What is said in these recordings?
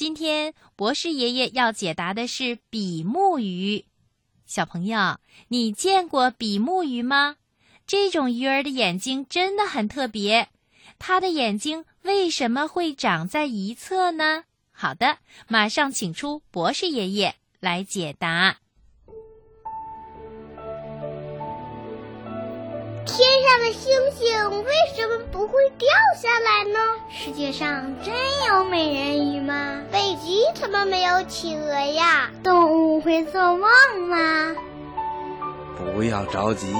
今天博士爷爷要解答的是比目鱼。小朋友，你见过比目鱼吗？这种鱼儿的眼睛真的很特别。它的眼睛为什么会长在一侧呢？好的，马上请出博士爷爷来解答。天上的星星为什么不会掉下来呢？世界上真有美人鱼吗？怎么没有企鹅呀？动物会做梦吗？不要着急，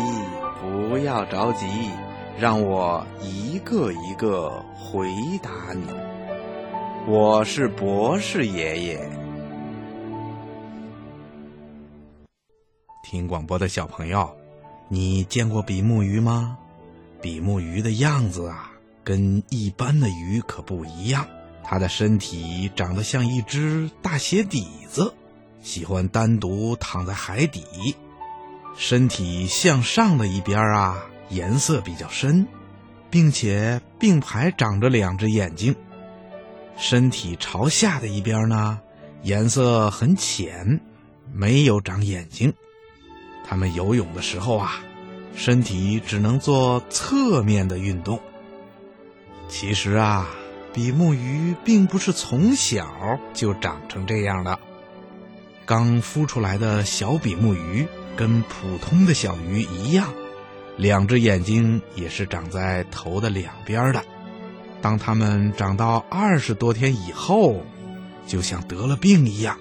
不要着急，让我一个一个回答你。我是博士爷爷。听广播的小朋友。你见过比目鱼吗？比目鱼的样子啊，跟一般的鱼可不一样。它的身体长得像一只大鞋底子，喜欢单独躺在海底。身体向上的一边啊，颜色比较深，并且并排长着两只眼睛。身体朝下的一边呢，颜色很浅，没有长眼睛。他们游泳的时候啊，身体只能做侧面的运动。其实啊，比目鱼并不是从小就长成这样的。刚孵出来的小比目鱼跟普通的小鱼一样，两只眼睛也是长在头的两边的。当它们长到二十多天以后，就像得了病一样，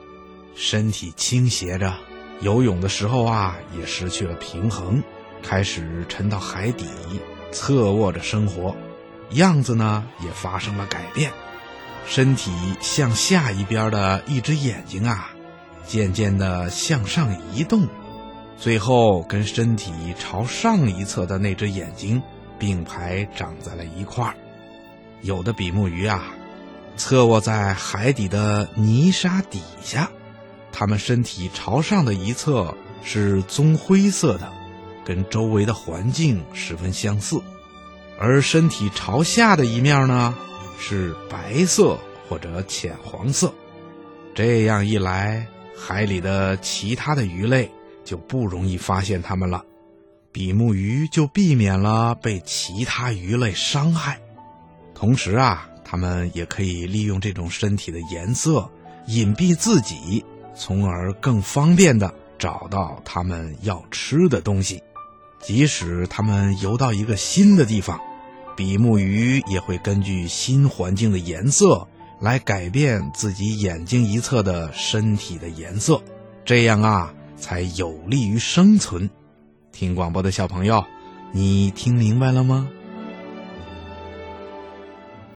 身体倾斜着。游泳的时候啊，也失去了平衡，开始沉到海底，侧卧着生活，样子呢也发生了改变，身体向下一边的一只眼睛啊，渐渐的向上移动，最后跟身体朝上一侧的那只眼睛并排长在了一块儿。有的比目鱼啊，侧卧在海底的泥沙底下。它们身体朝上的一侧是棕灰色的，跟周围的环境十分相似；而身体朝下的一面呢是白色或者浅黄色。这样一来，海里的其他的鱼类就不容易发现它们了，比目鱼就避免了被其他鱼类伤害。同时啊，它们也可以利用这种身体的颜色隐蔽自己。从而更方便的找到他们要吃的东西，即使他们游到一个新的地方，比目鱼也会根据新环境的颜色来改变自己眼睛一侧的身体的颜色，这样啊才有利于生存。听广播的小朋友，你听明白了吗？